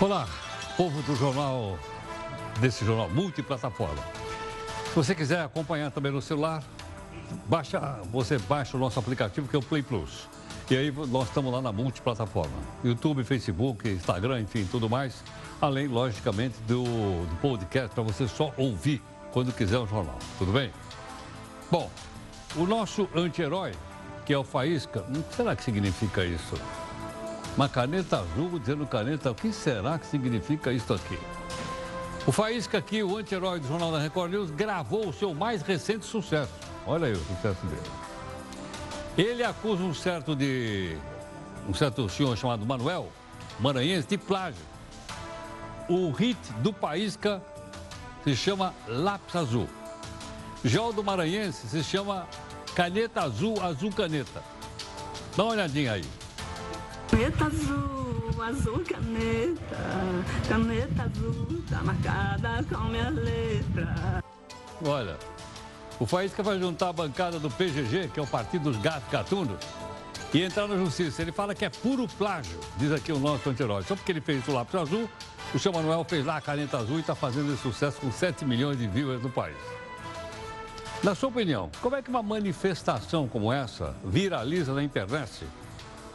Olá, povo do jornal, desse jornal multiplataforma. Se você quiser acompanhar também no celular, baixa, você baixa o nosso aplicativo que é o Play Plus. E aí nós estamos lá na multiplataforma. YouTube, Facebook, Instagram, enfim, tudo mais. Além, logicamente, do, do podcast para você só ouvir quando quiser o jornal. Tudo bem? Bom, o nosso anti-herói, que é o Faísca, que será que significa isso? Uma caneta azul dizendo caneta, o que será que significa isso aqui? O Faísca aqui, o anti-herói do Jornal da Record News, gravou o seu mais recente sucesso. Olha aí o sucesso dele. Ele acusa um certo de. um certo senhor chamado Manuel Maranhense de plágio. O hit do Faísca se chama Lápis Azul. Já o do Maranhense se chama Caneta Azul, Azul Caneta. Dá uma olhadinha aí. Caneta azul, azul caneta, caneta azul, tá marcada com minha letra. Olha, o Faísca vai juntar a bancada do PGG, que é o Partido dos Gatos Gatunos, e entrar na justiça. Ele fala que é puro plágio, diz aqui o nosso anti-herói. Só porque ele fez o lápis azul, o seu Manuel fez lá a caneta azul e está fazendo esse sucesso com 7 milhões de viewers no país. Na sua opinião, como é que uma manifestação como essa viraliza na internet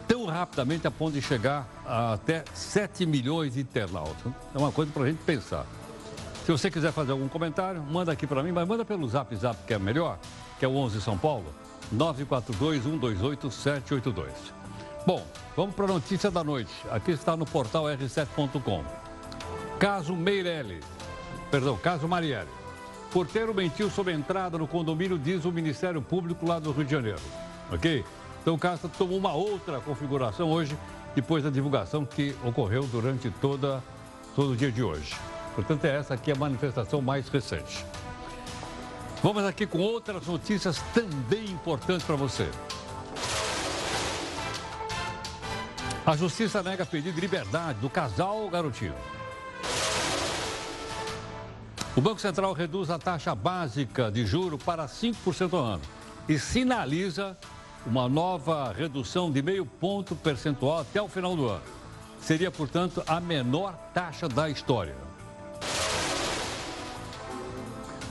tão rapidamente a ponto de chegar a até 7 milhões de internautas? É uma coisa para a gente pensar. Se você quiser fazer algum comentário, manda aqui para mim, mas manda pelo Zap Zap, que é melhor, que é o 11 São Paulo, 942-128-782. Bom, vamos para a notícia da noite. Aqui está no portal r7.com. Caso Meirelli, perdão, caso Marielle. Porteiro mentiu sobre entrada no condomínio, diz o Ministério Público lá do Rio de Janeiro. Ok? Então o caso tomou uma outra configuração hoje, depois da divulgação que ocorreu durante toda, todo o dia de hoje. Portanto, é essa aqui a manifestação mais recente. Vamos aqui com outras notícias também importantes para você. A justiça nega pedido de liberdade do casal garotinho. O Banco Central reduz a taxa básica de juro para 5% ao ano e sinaliza uma nova redução de meio ponto percentual até o final do ano. Seria, portanto, a menor taxa da história.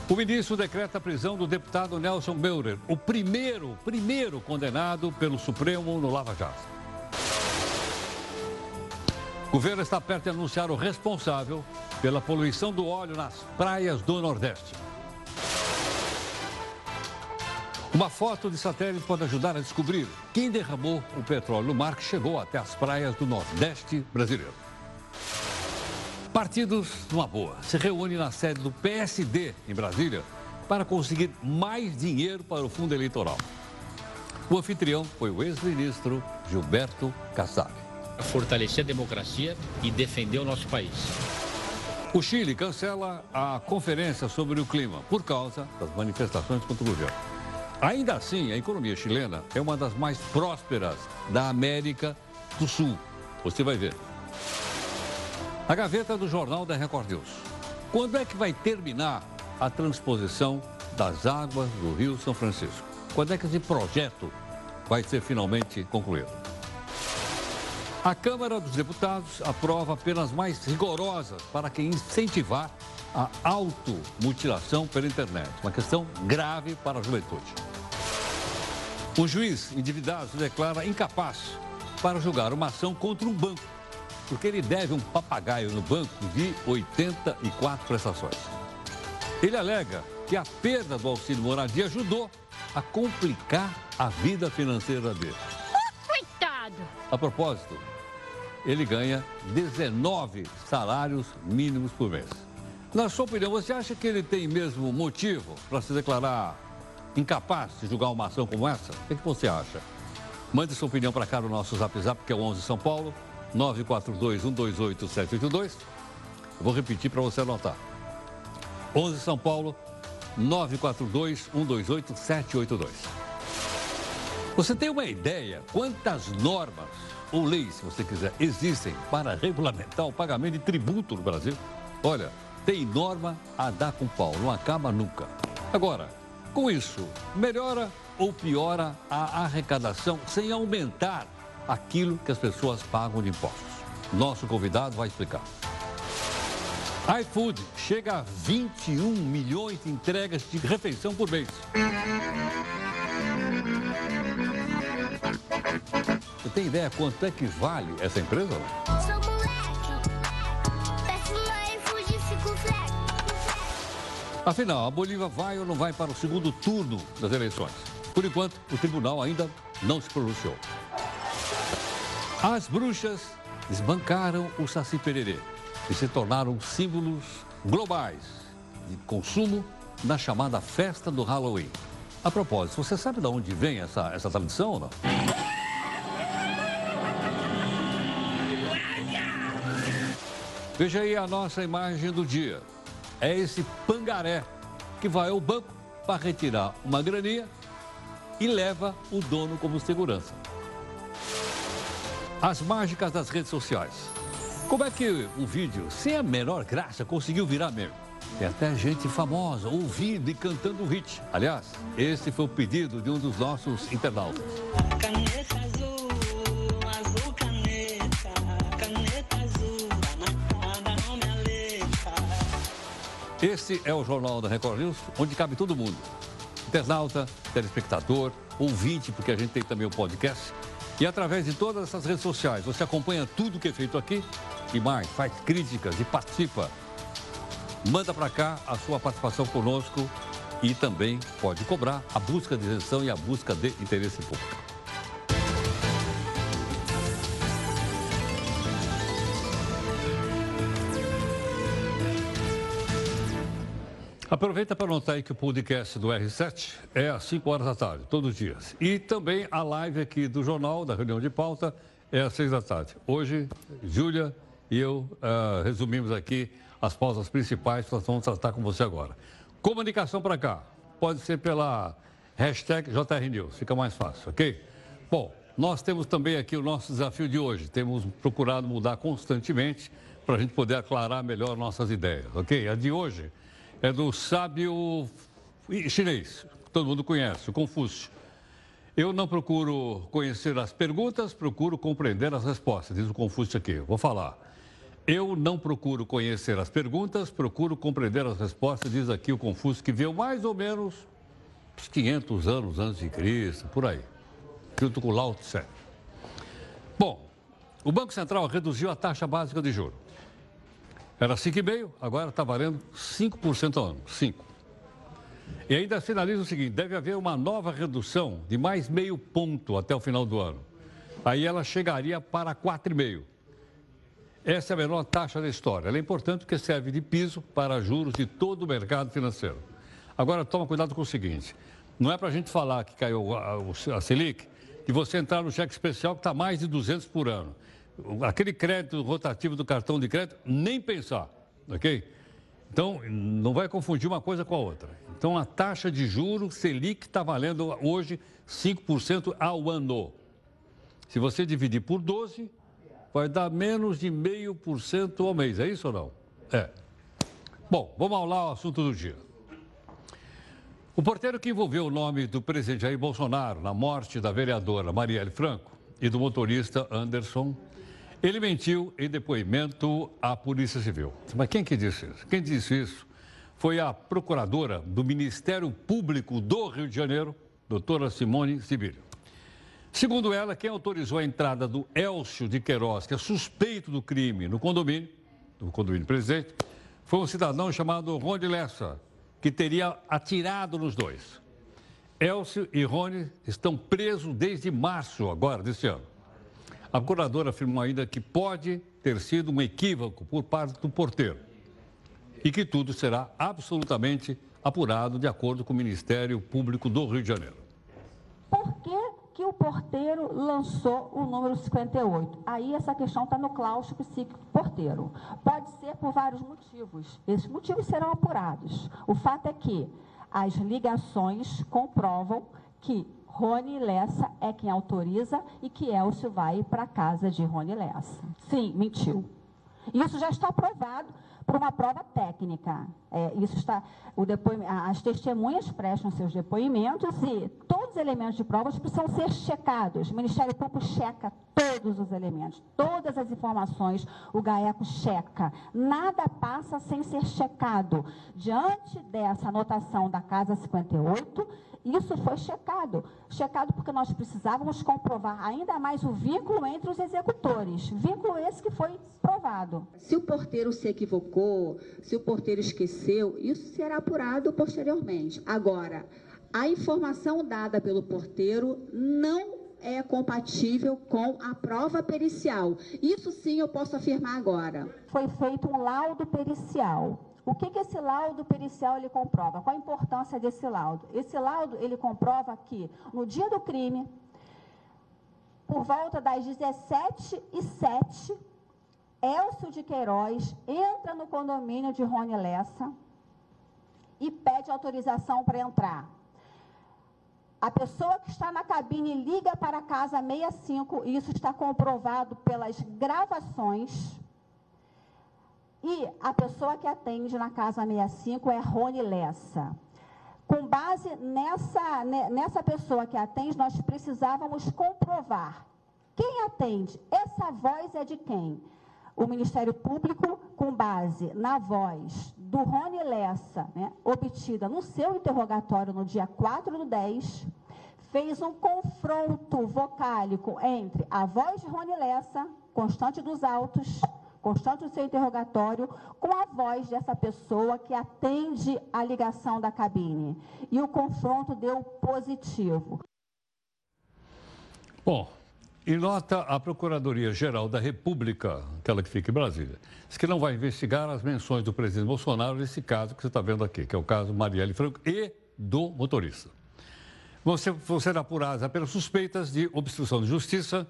O ministro decreta a prisão do deputado Nelson Meurer, o primeiro, primeiro condenado pelo Supremo no Lava Jato. O governo está perto de anunciar o responsável pela poluição do óleo nas praias do Nordeste. Uma foto de satélite pode ajudar a descobrir quem derramou o petróleo no mar que chegou até as praias do Nordeste brasileiro. Partidos, numa boa, se reúnem na sede do PSD em Brasília para conseguir mais dinheiro para o fundo eleitoral. O anfitrião foi o ex-ministro Gilberto Kassab. Fortalecer a democracia e defender o nosso país. O Chile cancela a conferência sobre o clima por causa das manifestações contra o governo. Ainda assim, a economia chilena é uma das mais prósperas da América do Sul. Você vai ver. A gaveta do jornal da Record News. Quando é que vai terminar a transposição das águas do Rio São Francisco? Quando é que esse projeto vai ser finalmente concluído? A Câmara dos Deputados aprova penas mais rigorosas para quem incentivar a automutilação pela internet. Uma questão grave para a juventude. Um juiz endividado se declara incapaz para julgar uma ação contra um banco, porque ele deve um papagaio no banco de 84 prestações. Ele alega que a perda do auxílio moradia ajudou a complicar a vida financeira dele. Coitado! A propósito, ele ganha 19 salários mínimos por mês. Na sua opinião, você acha que ele tem mesmo motivo para se declarar incapaz de julgar uma ação como essa? O que, que você acha? Mande sua opinião para cá no nosso Zap Zap, que é o 11 São Paulo, 942-128-782. Eu vou repetir para você anotar. 11 São Paulo, 942-128-782. Você tem uma ideia quantas normas ou leis, se você quiser, existem para regulamentar o pagamento de tributo no Brasil? Olha, tem norma a dar com pau, não acaba nunca. Agora, com isso, melhora ou piora a arrecadação sem aumentar aquilo que as pessoas pagam de impostos? Nosso convidado vai explicar. iFood chega a 21 milhões de entregas de refeição por mês. Você tem ideia quanto é que vale essa empresa? Afinal, a Bolívia vai ou não vai para o segundo turno das eleições? Por enquanto, o tribunal ainda não se pronunciou. As bruxas desbancaram o Saci Pererê e se tornaram símbolos globais de consumo na chamada festa do Halloween. A propósito, você sabe de onde vem essa, essa tradição ou não? Veja aí a nossa imagem do dia. É esse pangaré que vai ao banco para retirar uma graninha e leva o dono como segurança. As mágicas das redes sociais. Como é que um vídeo sem a menor graça conseguiu virar meme? Tem até gente famosa ouvindo e cantando o hit. Aliás, esse foi o pedido de um dos nossos internautas. Esse é o Jornal da Record News, onde cabe todo mundo. Internauta, telespectador, ouvinte, porque a gente tem também o podcast. E através de todas essas redes sociais, você acompanha tudo que é feito aqui e mais, faz críticas e participa. Manda para cá a sua participação conosco e também pode cobrar a busca de isenção e a busca de interesse público. Aproveita para notar aí que o podcast do R7 é às 5 horas da tarde, todos os dias. E também a live aqui do jornal, da reunião de pauta, é às 6 da tarde. Hoje, Júlia e eu ah, resumimos aqui as pausas principais que nós vamos tratar com você agora. Comunicação para cá, pode ser pela hashtag JRNews, fica mais fácil, ok? Bom, nós temos também aqui o nosso desafio de hoje. Temos procurado mudar constantemente para a gente poder aclarar melhor nossas ideias, ok? A de hoje é do sábio chinês, que todo mundo conhece, Confúcio. Eu não procuro conhecer as perguntas, procuro compreender as respostas, diz o Confúcio aqui. Vou falar. Eu não procuro conhecer as perguntas, procuro compreender as respostas, diz aqui o Confúcio, que veio mais ou menos uns 500 anos antes de Cristo, por aí, junto com Lao Tse. Bom, o Banco Central reduziu a taxa básica de juros. Era 5,5, agora está valendo 5% ao ano. 5. E ainda sinaliza o seguinte: deve haver uma nova redução de mais meio ponto até o final do ano. Aí ela chegaria para 4,5. Essa é a menor taxa da história. Ela é importante porque serve de piso para juros de todo o mercado financeiro. Agora, toma cuidado com o seguinte: não é para a gente falar que caiu a, a Selic, de você entrar no cheque especial que está mais de 200 por ano. Aquele crédito rotativo do cartão de crédito, nem pensar, ok? Então, não vai confundir uma coisa com a outra. Então, a taxa de juros Selic está valendo hoje 5% ao ano. Se você dividir por 12, vai dar menos de 0,5% ao mês. É isso ou não? É. Bom, vamos lá ao assunto do dia. O porteiro que envolveu o nome do presidente Jair Bolsonaro na morte da vereadora Marielle Franco e do motorista Anderson, ele mentiu em depoimento à Polícia Civil. Mas quem que disse isso? Quem disse isso foi a procuradora do Ministério Público do Rio de Janeiro, doutora Simone Sibilho. Segundo ela, quem autorizou a entrada do Elcio de Queiroz, que é suspeito do crime no condomínio, no condomínio presidente, foi um cidadão chamado Rony Lessa, que teria atirado nos dois. Elcio e Rony estão presos desde março agora desse ano. A procuradora afirmou ainda que pode ter sido um equívoco por parte do porteiro e que tudo será absolutamente apurado de acordo com o Ministério Público do Rio de Janeiro. Por que, que o porteiro lançou o número 58? Aí essa questão está no claustro psíquico do porteiro. Pode ser por vários motivos. Esses motivos serão apurados. O fato é que as ligações comprovam que Rony Lessa é quem autoriza e que Elcio vai para a casa de Rony Lessa. Sim, mentiu. Isso já está aprovado por uma prova técnica. É, isso está, o as testemunhas prestam seus depoimentos e todos os elementos de provas precisam ser checados. O Ministério Público checa todos os elementos, todas as informações o GAECO checa. Nada passa sem ser checado. Diante dessa anotação da Casa 58, isso foi checado. Checado porque nós precisávamos comprovar ainda mais o vínculo entre os executores. Vínculo esse que foi provado. Se o porteiro se equivocou, se o porteiro esqueceu, isso será apurado posteriormente. Agora, a informação dada pelo porteiro não é compatível com a prova pericial. Isso sim eu posso afirmar agora. Foi feito um laudo pericial. O que, que esse laudo pericial ele comprova? Qual a importância desse laudo? Esse laudo ele comprova que no dia do crime, por volta das 17 e 07 Elcio de Queiroz entra no condomínio de Rony Lessa e pede autorização para entrar. A pessoa que está na cabine liga para a casa 65, e isso está comprovado pelas gravações. E a pessoa que atende na casa 65 é Rony Lessa. Com base nessa, nessa pessoa que atende, nós precisávamos comprovar quem atende. Essa voz é de quem? O Ministério Público, com base na voz do Rony Lessa, né, obtida no seu interrogatório no dia 4 do 10, fez um confronto vocálico entre a voz de Rony Lessa, constante dos autos, constante do seu interrogatório, com a voz dessa pessoa que atende a ligação da cabine. E o confronto deu positivo. Bom, em nota, a Procuradoria-Geral da República, aquela que fica em Brasília, diz que não vai investigar as menções do presidente Bolsonaro nesse caso que você está vendo aqui, que é o caso Marielle Franco e do motorista. Vão ser, vão ser apuradas apenas suspeitas de obstrução de justiça,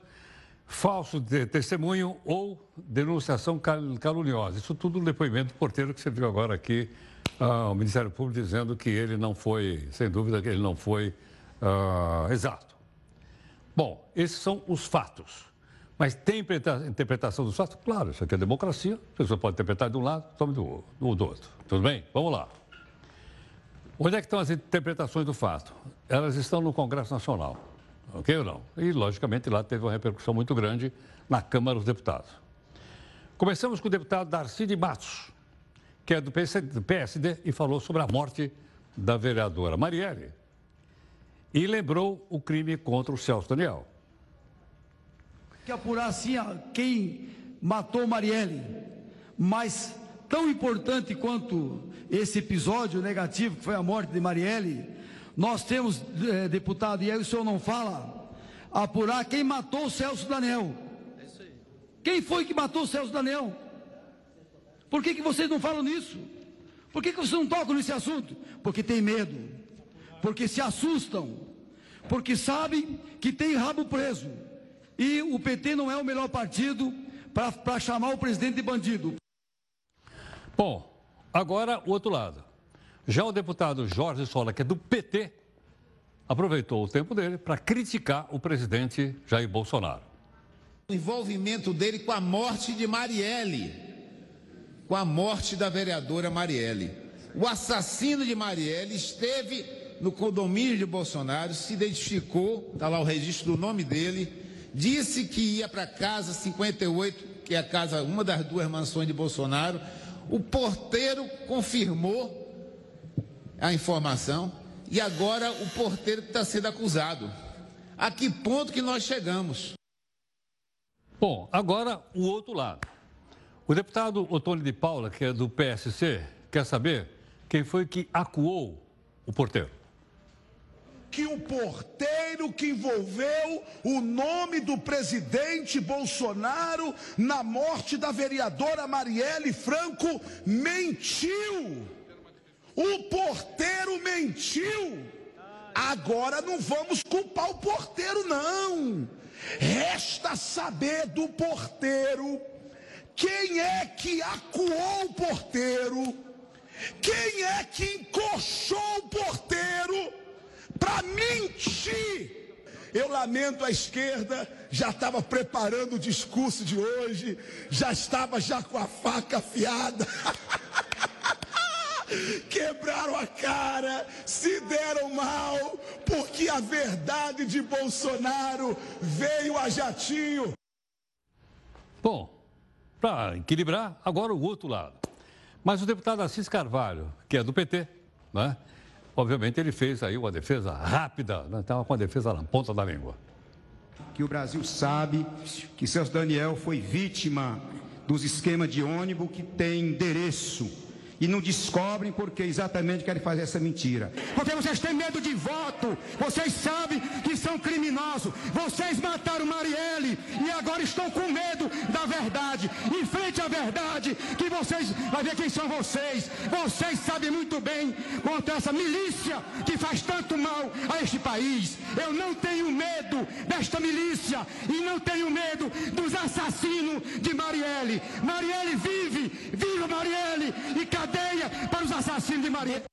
falso de testemunho ou denunciação caluniosa. Isso tudo no depoimento do porteiro que você viu agora aqui, ah, Ministério Público dizendo que ele não foi, sem dúvida, que ele não foi ah, exato. Bom, esses são os fatos. Mas tem interpretação dos fatos? Claro, isso aqui é democracia. A pessoa pode interpretar de um lado, tome do, do, do outro. Tudo bem? Vamos lá. Onde é que estão as interpretações do fato? Elas estão no Congresso Nacional, ok ou não? E, logicamente, lá teve uma repercussão muito grande na Câmara dos Deputados. Começamos com o deputado Darcy de Matos, que é do PSD e falou sobre a morte da vereadora Marielle, e lembrou o crime contra o Celso Daniel. Que apurar assim quem matou Marielle, mas tão importante quanto esse episódio negativo que foi a morte de Marielle, nós temos, é, deputado, e aí o senhor não fala, apurar quem matou o Celso Daniel. Quem foi que matou o Celso Daniel? Por que, que vocês não falam nisso? Por que, que vocês não tocam nesse assunto? Porque tem medo porque se assustam, porque sabem que tem rabo preso. E o PT não é o melhor partido para chamar o presidente de bandido. Bom, agora o outro lado. Já o deputado Jorge Sola, que é do PT, aproveitou o tempo dele para criticar o presidente Jair Bolsonaro. O envolvimento dele com a morte de Marielle, com a morte da vereadora Marielle. O assassino de Marielle esteve no condomínio de Bolsonaro, se identificou, está lá o registro do nome dele, disse que ia para casa 58, que é a casa, uma das duas mansões de Bolsonaro. O porteiro confirmou a informação e agora o porteiro está sendo acusado. A que ponto que nós chegamos? Bom, agora o outro lado. O deputado Otônio de Paula, que é do PSC, quer saber quem foi que acuou o porteiro que o porteiro que envolveu o nome do presidente Bolsonaro na morte da vereadora Marielle Franco mentiu. O porteiro mentiu. Agora não vamos culpar o porteiro, não. Resta saber do porteiro quem é que acuou o porteiro, quem é que encoxou o porteiro para mentir. Eu lamento a esquerda, já estava preparando o discurso de hoje, já estava já com a faca afiada. Quebraram a cara, se deram mal, porque a verdade de Bolsonaro veio a jatinho. Bom, para equilibrar, agora o outro lado. Mas o deputado Assis Carvalho, que é do PT, né? Obviamente ele fez aí uma defesa rápida, né? estava com a defesa na ponta da língua. que o Brasil sabe que Celso Daniel foi vítima dos esquemas de ônibus que tem endereço e não descobrem porque exatamente querem fazer essa mentira. Porque vocês têm medo de voto, vocês sabem que são criminosos, vocês mataram Marielle e agora estão com medo da verdade. Em frente à verdade, que vocês, vai ver quem são vocês. Vocês sabem muito bem contra essa milícia que faz tanto mal a este país. Eu não tenho medo desta milícia e não tenho medo dos assassinos de Marielle. Marielle vive, viva Marielle e cadeia para os assassinos de Marielle.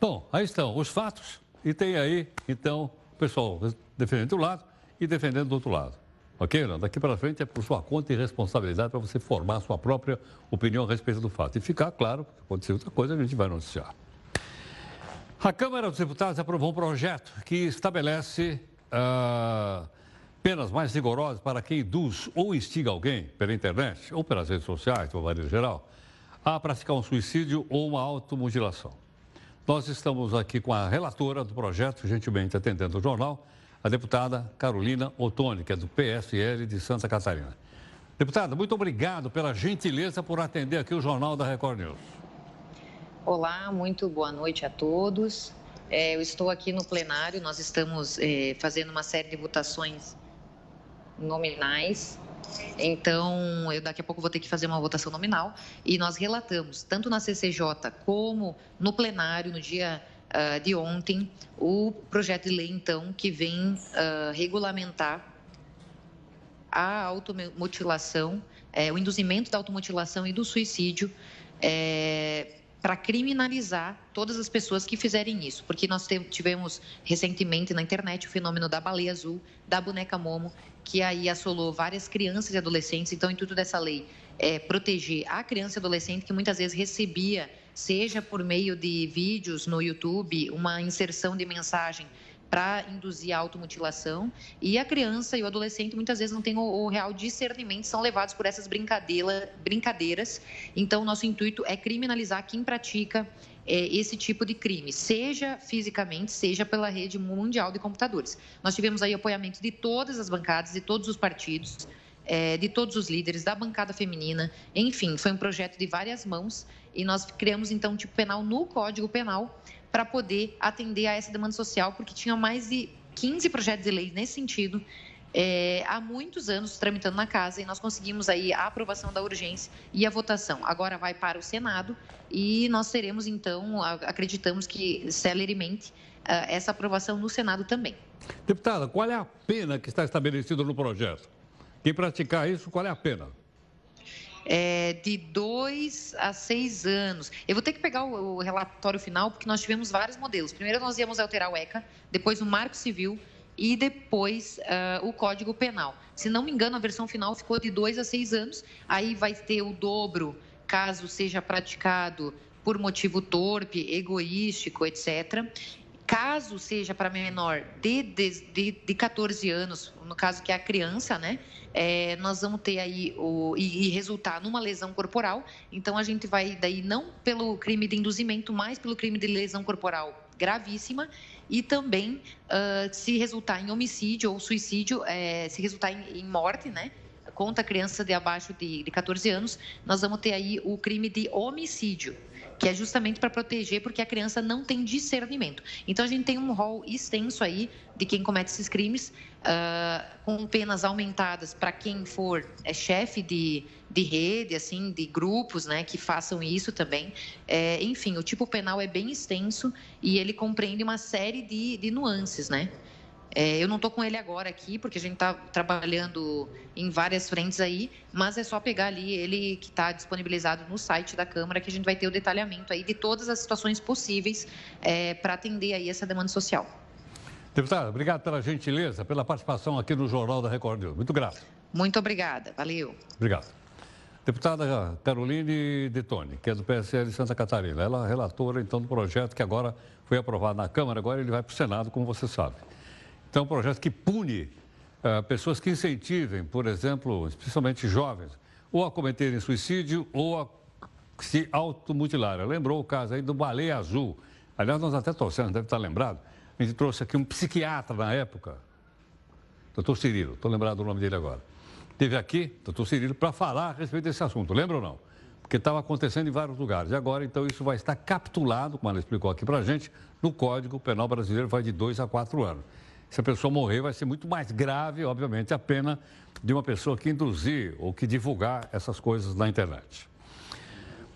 Bom, aí estão os fatos e tem aí, então, o pessoal defendendo de um lado e defendendo do outro lado. Ok, Leandro? Daqui para frente é por sua conta e responsabilidade para você formar sua própria opinião a respeito do fato. E ficar claro, se acontecer outra coisa, a gente vai noticiar. A Câmara dos Deputados aprovou um projeto que estabelece ah, penas mais rigorosas para quem induz ou instiga alguém pela internet ou pelas redes sociais, de uma maneira geral, a praticar um suicídio ou uma automutilação. Nós estamos aqui com a relatora do projeto, gentilmente atendendo o jornal, a deputada Carolina Ottoni, que é do PSL de Santa Catarina. Deputada, muito obrigado pela gentileza por atender aqui o Jornal da Record News. Olá, muito boa noite a todos. É, eu estou aqui no plenário, nós estamos é, fazendo uma série de votações nominais. Então, eu daqui a pouco vou ter que fazer uma votação nominal e nós relatamos, tanto na CCJ como no plenário, no dia ah, de ontem, o projeto de lei, então, que vem ah, regulamentar a automutilação, é, o induzimento da automutilação e do suicídio é, para criminalizar todas as pessoas que fizerem isso. Porque nós tivemos recentemente na internet o fenômeno da baleia azul, da boneca Momo, que aí assolou várias crianças e adolescentes. Então, o intuito dessa lei é proteger a criança e adolescente que muitas vezes recebia, seja por meio de vídeos no YouTube, uma inserção de mensagem para induzir a automutilação e a criança e o adolescente muitas vezes não têm o, o real discernimento, são levados por essas brincadeira, brincadeiras. Então, nosso intuito é criminalizar quem pratica eh, esse tipo de crime, seja fisicamente, seja pela rede mundial de computadores. Nós tivemos aí apoiamento de todas as bancadas, de todos os partidos, eh, de todos os líderes, da bancada feminina, enfim, foi um projeto de várias mãos e nós criamos então um tipo penal no Código Penal para poder atender a essa demanda social, porque tinha mais de 15 projetos de lei nesse sentido é, há muitos anos tramitando na casa e nós conseguimos aí a aprovação da urgência e a votação. Agora vai para o Senado e nós teremos então, acreditamos que celeremente, ah, essa aprovação no Senado também. Deputada, qual é a pena que está estabelecida no projeto? Quem praticar isso, qual é a pena? É, de dois a seis anos. Eu vou ter que pegar o, o relatório final, porque nós tivemos vários modelos. Primeiro, nós íamos alterar o ECA, depois o Marco Civil e depois ah, o Código Penal. Se não me engano, a versão final ficou de dois a seis anos. Aí vai ter o dobro, caso seja praticado por motivo torpe, egoístico, etc. Caso seja para menor de, de, de, de 14 anos, no caso que é a criança, né? É, nós vamos ter aí o, e, e resultar numa lesão corporal. Então a gente vai daí não pelo crime de induzimento, mas pelo crime de lesão corporal gravíssima e também ah, se resultar em homicídio ou suicídio, eh, se resultar em, em morte, né? Contra a criança de abaixo de, de 14 anos, nós vamos ter aí o crime de homicídio que é justamente para proteger, porque a criança não tem discernimento. Então, a gente tem um rol extenso aí de quem comete esses crimes, ah, com penas aumentadas para quem for é, chefe de, de rede, assim, de grupos, né, que façam isso também. É, enfim, o tipo penal é bem extenso e ele compreende uma série de, de nuances, né? É, eu não estou com ele agora aqui, porque a gente está trabalhando em várias frentes aí, mas é só pegar ali ele que está disponibilizado no site da Câmara, que a gente vai ter o detalhamento aí de todas as situações possíveis para atender aí essa demanda social. Deputada, obrigado pela gentileza, pela participação aqui no Jornal da Record News. Muito grato. Muito obrigada, valeu. Obrigado. Deputada Caroline Detoni, que é do PSL de Santa Catarina. Ela é relatora, então, do projeto que agora foi aprovado na Câmara, agora ele vai para o Senado, como você sabe. Então, é um projeto que pune ah, pessoas que incentivem, por exemplo, especialmente jovens, ou a cometerem suicídio ou a se automutilarem. Lembrou o caso aí do Baleia Azul. Aliás, nós até trouxemos, deve estar lembrado, a gente trouxe aqui um psiquiatra na época, doutor Cirilo, estou lembrado do nome dele agora. Teve aqui, doutor Cirilo, para falar a respeito desse assunto, lembra ou não? Porque estava acontecendo em vários lugares. E agora, então, isso vai estar capitulado, como ela explicou aqui para a gente, no Código Penal Brasileiro, vai de dois a quatro anos. Se a pessoa morrer, vai ser muito mais grave, obviamente, a pena de uma pessoa que induzir ou que divulgar essas coisas na internet.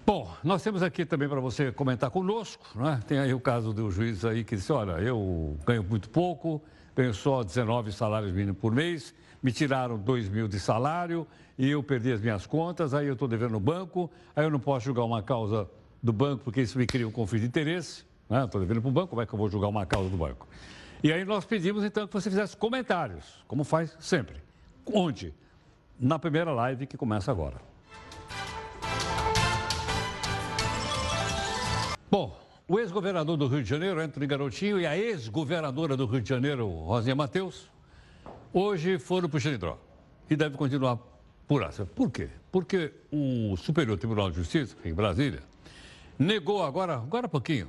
Bom, nós temos aqui também para você comentar conosco, né? Tem aí o caso do juiz aí que disse, olha, eu ganho muito pouco, ganho só 19 salários mínimos por mês, me tiraram 2 mil de salário e eu perdi as minhas contas, aí eu estou devendo no banco, aí eu não posso julgar uma causa do banco porque isso me cria um conflito de interesse, né? Estou devendo para o banco, como é que eu vou julgar uma causa do banco? E aí nós pedimos então que você fizesse comentários, como faz sempre. Onde? Na primeira live que começa agora. Bom, o ex-governador do Rio de Janeiro, Antônio Garotinho, e a ex-governadora do Rio de Janeiro, Rosinha Matheus, hoje foram para o Xeridró e deve continuar por essa. Por quê? Porque o Superior Tribunal de Justiça, em Brasília, negou agora, agora há pouquinho,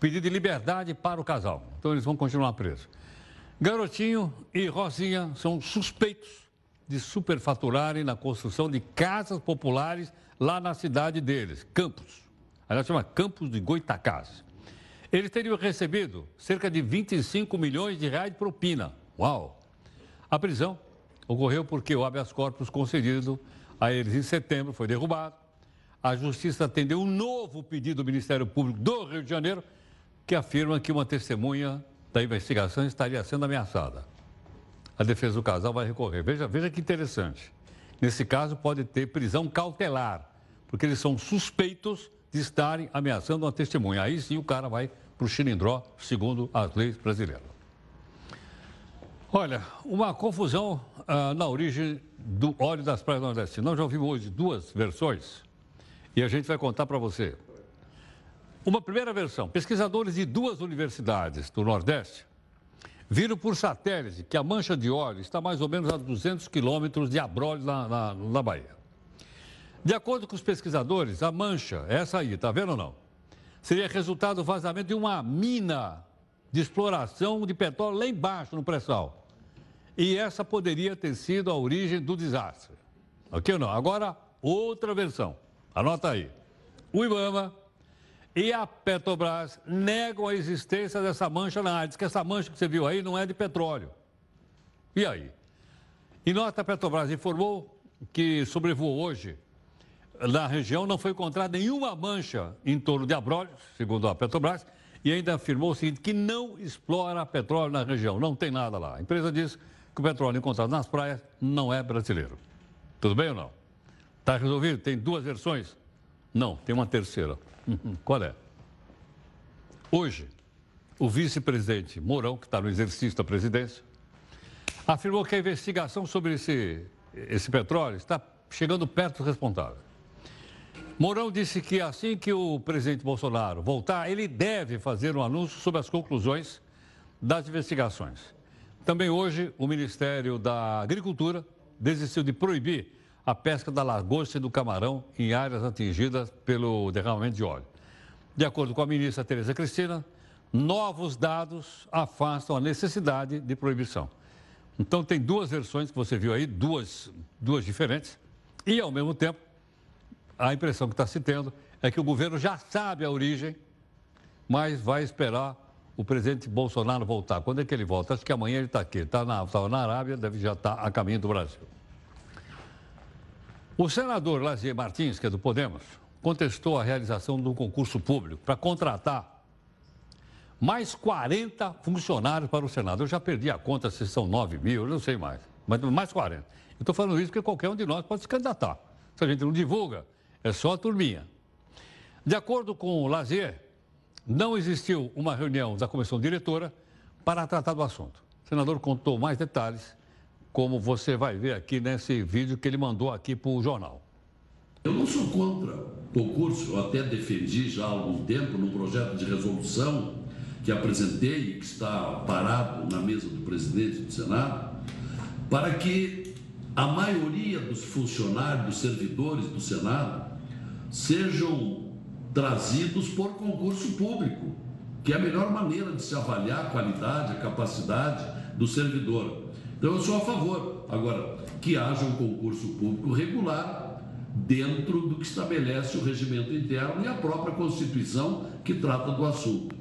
pedido de liberdade para o casal. Então eles vão continuar presos. Garotinho e Rosinha são suspeitos de superfaturarem na construção de casas populares lá na cidade deles, Campos. Aliás, chama Campos de Goitacás. Eles teriam recebido cerca de 25 milhões de reais de propina. Uau! A prisão ocorreu porque o habeas corpus concedido a eles em setembro foi derrubado. A Justiça atendeu um novo pedido do Ministério Público do Rio de Janeiro, que afirma que uma testemunha da investigação estaria sendo ameaçada. A defesa do casal vai recorrer. Veja, veja que interessante. Nesse caso, pode ter prisão cautelar, porque eles são suspeitos de estarem ameaçando uma testemunha. Aí sim o cara vai para o xilindró, segundo as leis brasileiras. Olha, uma confusão ah, na origem do óleo das praias do Nordeste. Nós já ouvimos hoje duas versões e a gente vai contar para você. Uma primeira versão: pesquisadores de duas universidades do Nordeste viram por satélite que a mancha de óleo está mais ou menos a 200 quilômetros de Abrolhos, na, na, na Bahia. De acordo com os pesquisadores, a mancha, essa aí, tá vendo ou não? Seria resultado do vazamento de uma mina de exploração de petróleo lá embaixo no pré-sal. E essa poderia ter sido a origem do desastre. Ok ou não? Agora, outra versão. Anota aí. O Ibama e a Petrobras negam a existência dessa mancha na área. Diz que essa mancha que você viu aí não é de petróleo. E aí? E nota, a Petrobras informou que sobrevoou hoje na região não foi encontrada nenhuma mancha em torno de Abrolhos, segundo a Petrobras, e ainda afirmou o seguinte, que não explora petróleo na região, não tem nada lá. A empresa diz que o petróleo encontrado nas praias não é brasileiro. Tudo bem ou não? Está resolvido? Tem duas versões? Não, tem uma terceira. Qual é? Hoje, o vice-presidente Mourão, que está no exercício da presidência, afirmou que a investigação sobre esse, esse petróleo está chegando perto do responsável. Mourão disse que assim que o presidente Bolsonaro voltar, ele deve fazer um anúncio sobre as conclusões das investigações. Também hoje, o Ministério da Agricultura desistiu de proibir a pesca da lagosta e do camarão em áreas atingidas pelo derramamento de óleo. De acordo com a ministra Tereza Cristina, novos dados afastam a necessidade de proibição. Então, tem duas versões que você viu aí, duas, duas diferentes, e, ao mesmo tempo, a impressão que está se tendo é que o governo já sabe a origem, mas vai esperar o presidente Bolsonaro voltar. Quando é que ele volta? Acho que amanhã ele está aqui. Está na, tá na Arábia, deve já estar tá a caminho do Brasil. O senador Lazier Martins, que é do Podemos, contestou a realização de um concurso público para contratar mais 40 funcionários para o Senado. Eu já perdi a conta se são 9 mil, eu não sei mais, mas mais 40. Eu estou falando isso porque qualquer um de nós pode se candidatar. Se a gente não divulga, é só a turminha. De acordo com o Lazier, não existiu uma reunião da comissão diretora para tratar do assunto. O senador contou mais detalhes, como você vai ver aqui nesse vídeo que ele mandou aqui para o jornal. Eu não sou contra o curso, eu até defendi já há algum tempo no projeto de resolução que apresentei e que está parado na mesa do presidente do Senado, para que a maioria dos funcionários, dos servidores do Senado, sejam trazidos por concurso público, que é a melhor maneira de se avaliar a qualidade, a capacidade do servidor. Então, eu sou a favor. Agora, que haja um concurso público regular dentro do que estabelece o regimento interno e a própria Constituição que trata do assunto.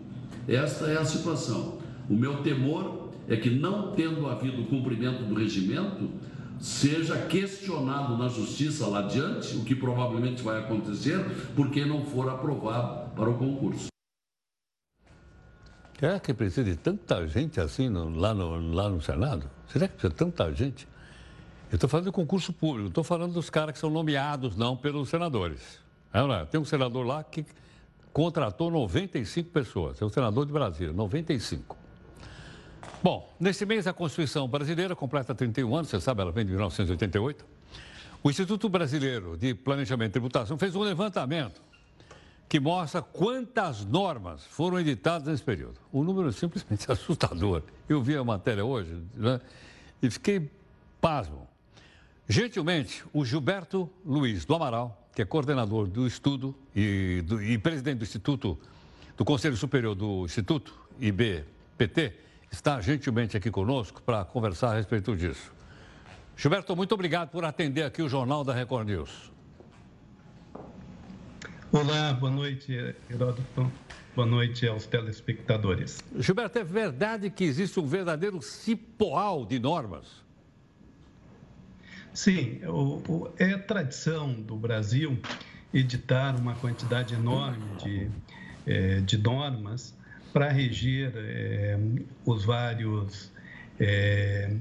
Esta é a situação. O meu temor é que, não tendo havido cumprimento do regimento, seja questionado na justiça lá adiante, o que provavelmente vai acontecer, porque não for aprovado para o concurso. É que precisa de tanta gente assim no, lá, no, lá no Senado? Será que precisa de tanta gente? Eu estou falando de concurso público, não estou falando dos caras que são nomeados, não, pelos senadores. É, é? Tem um senador lá que contratou 95 pessoas, é o senador de Brasília, 95. Bom, nesse mês a Constituição brasileira completa 31 anos, você sabe, ela vem de 1988. O Instituto Brasileiro de Planejamento e Tributação fez um levantamento que mostra quantas normas foram editadas nesse período. O número é simplesmente assustador. Eu vi a matéria hoje né, e fiquei pasmo. Gentilmente, o Gilberto Luiz do Amaral, que é coordenador do estudo e, do, e presidente do Instituto, do Conselho Superior do Instituto, IBPT, está gentilmente aqui conosco para conversar a respeito disso. Gilberto, muito obrigado por atender aqui o Jornal da Record News. Olá, boa noite, Heródoto. Boa noite aos telespectadores. Gilberto, é verdade que existe um verdadeiro cipoal de normas? Sim, o, o, é tradição do Brasil editar uma quantidade enorme de, é, de normas para reger é, os vários. É,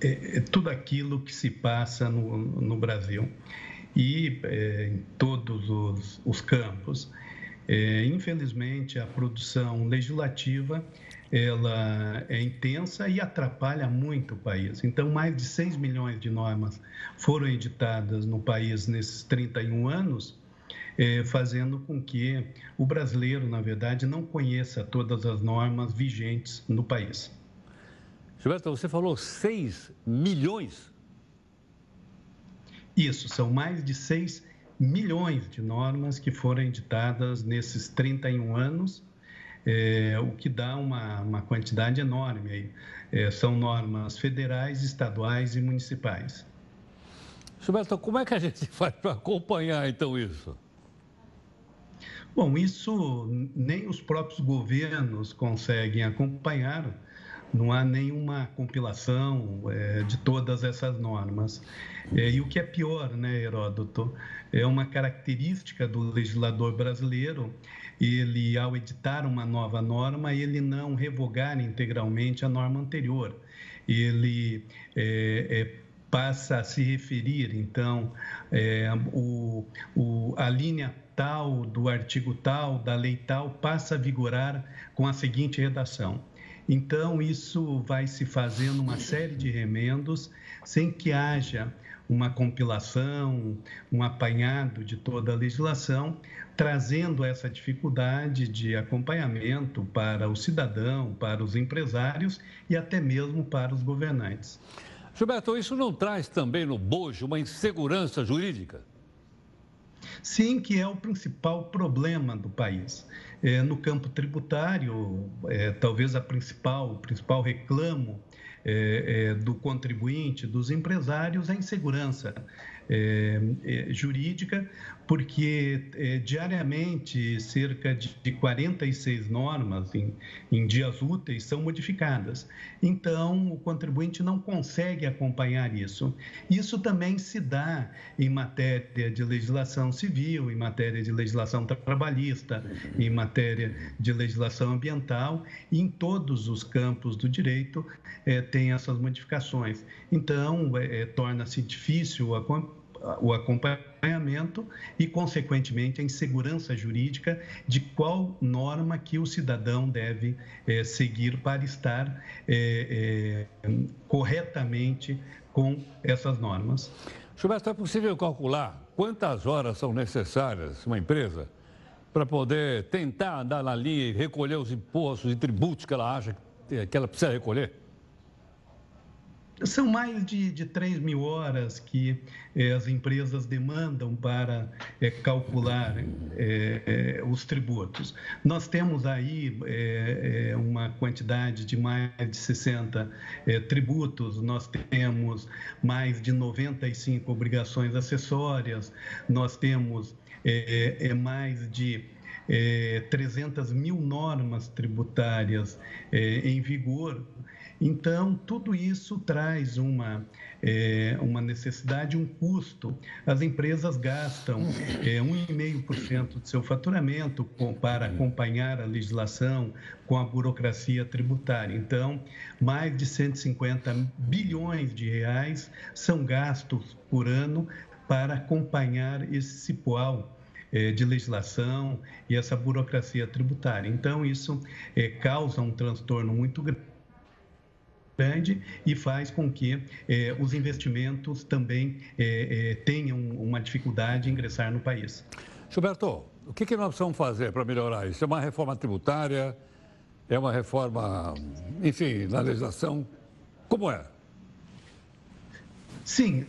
é, tudo aquilo que se passa no, no Brasil e é, em todos os, os campos. É, infelizmente, a produção legislativa ela é intensa e atrapalha muito o país. Então, mais de 6 milhões de normas foram editadas no país nesses 31 anos, é, fazendo com que o brasileiro, na verdade, não conheça todas as normas vigentes no país. Gilberto, você falou 6 milhões? Isso, são mais de 6 milhões de normas que foram editadas nesses 31 anos, é, o que dá uma, uma quantidade enorme. Aí. É, são normas federais, estaduais e municipais. Gilberto, como é que a gente faz para acompanhar então isso? Bom, isso nem os próprios governos conseguem acompanhar, não há nenhuma compilação é, de todas essas normas. É, e o que é pior, né, Heródoto, é uma característica do legislador brasileiro, ele, ao editar uma nova norma, ele não revogar integralmente a norma anterior. Ele é, é passa a se referir, então, é, o, o, a linha tal, do artigo tal, da lei tal, passa a vigorar com a seguinte redação. Então, isso vai se fazendo uma série de remendos sem que haja uma compilação, um apanhado de toda a legislação, trazendo essa dificuldade de acompanhamento para o cidadão, para os empresários e até mesmo para os governantes. Gilberto, isso não traz também no bojo uma insegurança jurídica? Sim, que é o principal problema do país. É, no campo tributário, é, talvez a principal, o principal reclamo é, é do contribuinte, dos empresários, é a insegurança é, é, jurídica, porque é, diariamente cerca de, de 46 normas em, em, dias úteis são modificadas. Então, o contribuinte não consegue acompanhar isso. Isso também se dá em matéria de legislação civil, em matéria de legislação trabalhista, em matéria de legislação ambiental, em todos os campos do direito é, tem essas modificações. Então, é torna-se difícil acompanhar o acompanhamento e, consequentemente, a insegurança jurídica de qual norma que o cidadão deve é, seguir para estar é, é, corretamente com essas normas. Gilberto, é possível calcular quantas horas são necessárias uma empresa para poder tentar andar na linha e recolher os impostos e tributos que ela acha que ela precisa recolher? São mais de, de 3 mil horas que eh, as empresas demandam para eh, calcular eh, os tributos. Nós temos aí uma quantidade de mais de 60 tributos, nós temos mais de 95 obrigações acessórias, nós temos mais de é, 300 mil normas tributárias é, em vigor. Então, tudo isso traz uma, é, uma necessidade, um custo. As empresas gastam é, 1,5% do seu faturamento com, para acompanhar a legislação com a burocracia tributária. Então, mais de 150 bilhões de reais são gastos por ano para acompanhar esse cipoal é, de legislação e essa burocracia tributária. Então, isso é, causa um transtorno muito grande grande e faz com que eh, os investimentos também eh, eh, tenham uma dificuldade em ingressar no país. Gilberto, o que, que nós precisamos fazer para melhorar isso? É uma reforma tributária? É uma reforma, enfim, na legislação? Como é? Sim,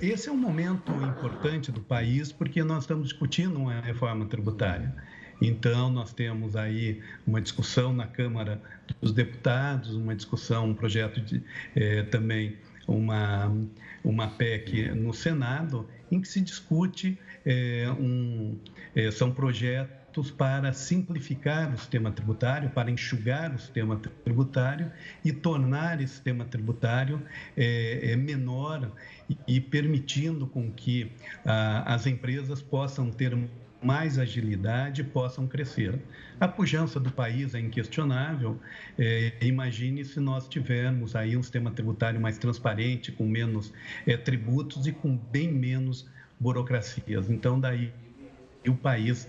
esse é um momento importante do país porque nós estamos discutindo uma reforma tributária. Então, nós temos aí uma discussão na Câmara dos Deputados, uma discussão, um projeto de eh, também uma, uma PEC no Senado, em que se discute eh, um, eh, são projetos para simplificar o sistema tributário, para enxugar o sistema tributário e tornar esse sistema tributário menor e, e, permitindo com que ah, as empresas possam ter mais agilidade possam crescer. A pujança do país é inquestionável. É, imagine se nós tivermos aí um sistema tributário mais transparente, com menos é, tributos e com bem menos burocracias. Então, daí o país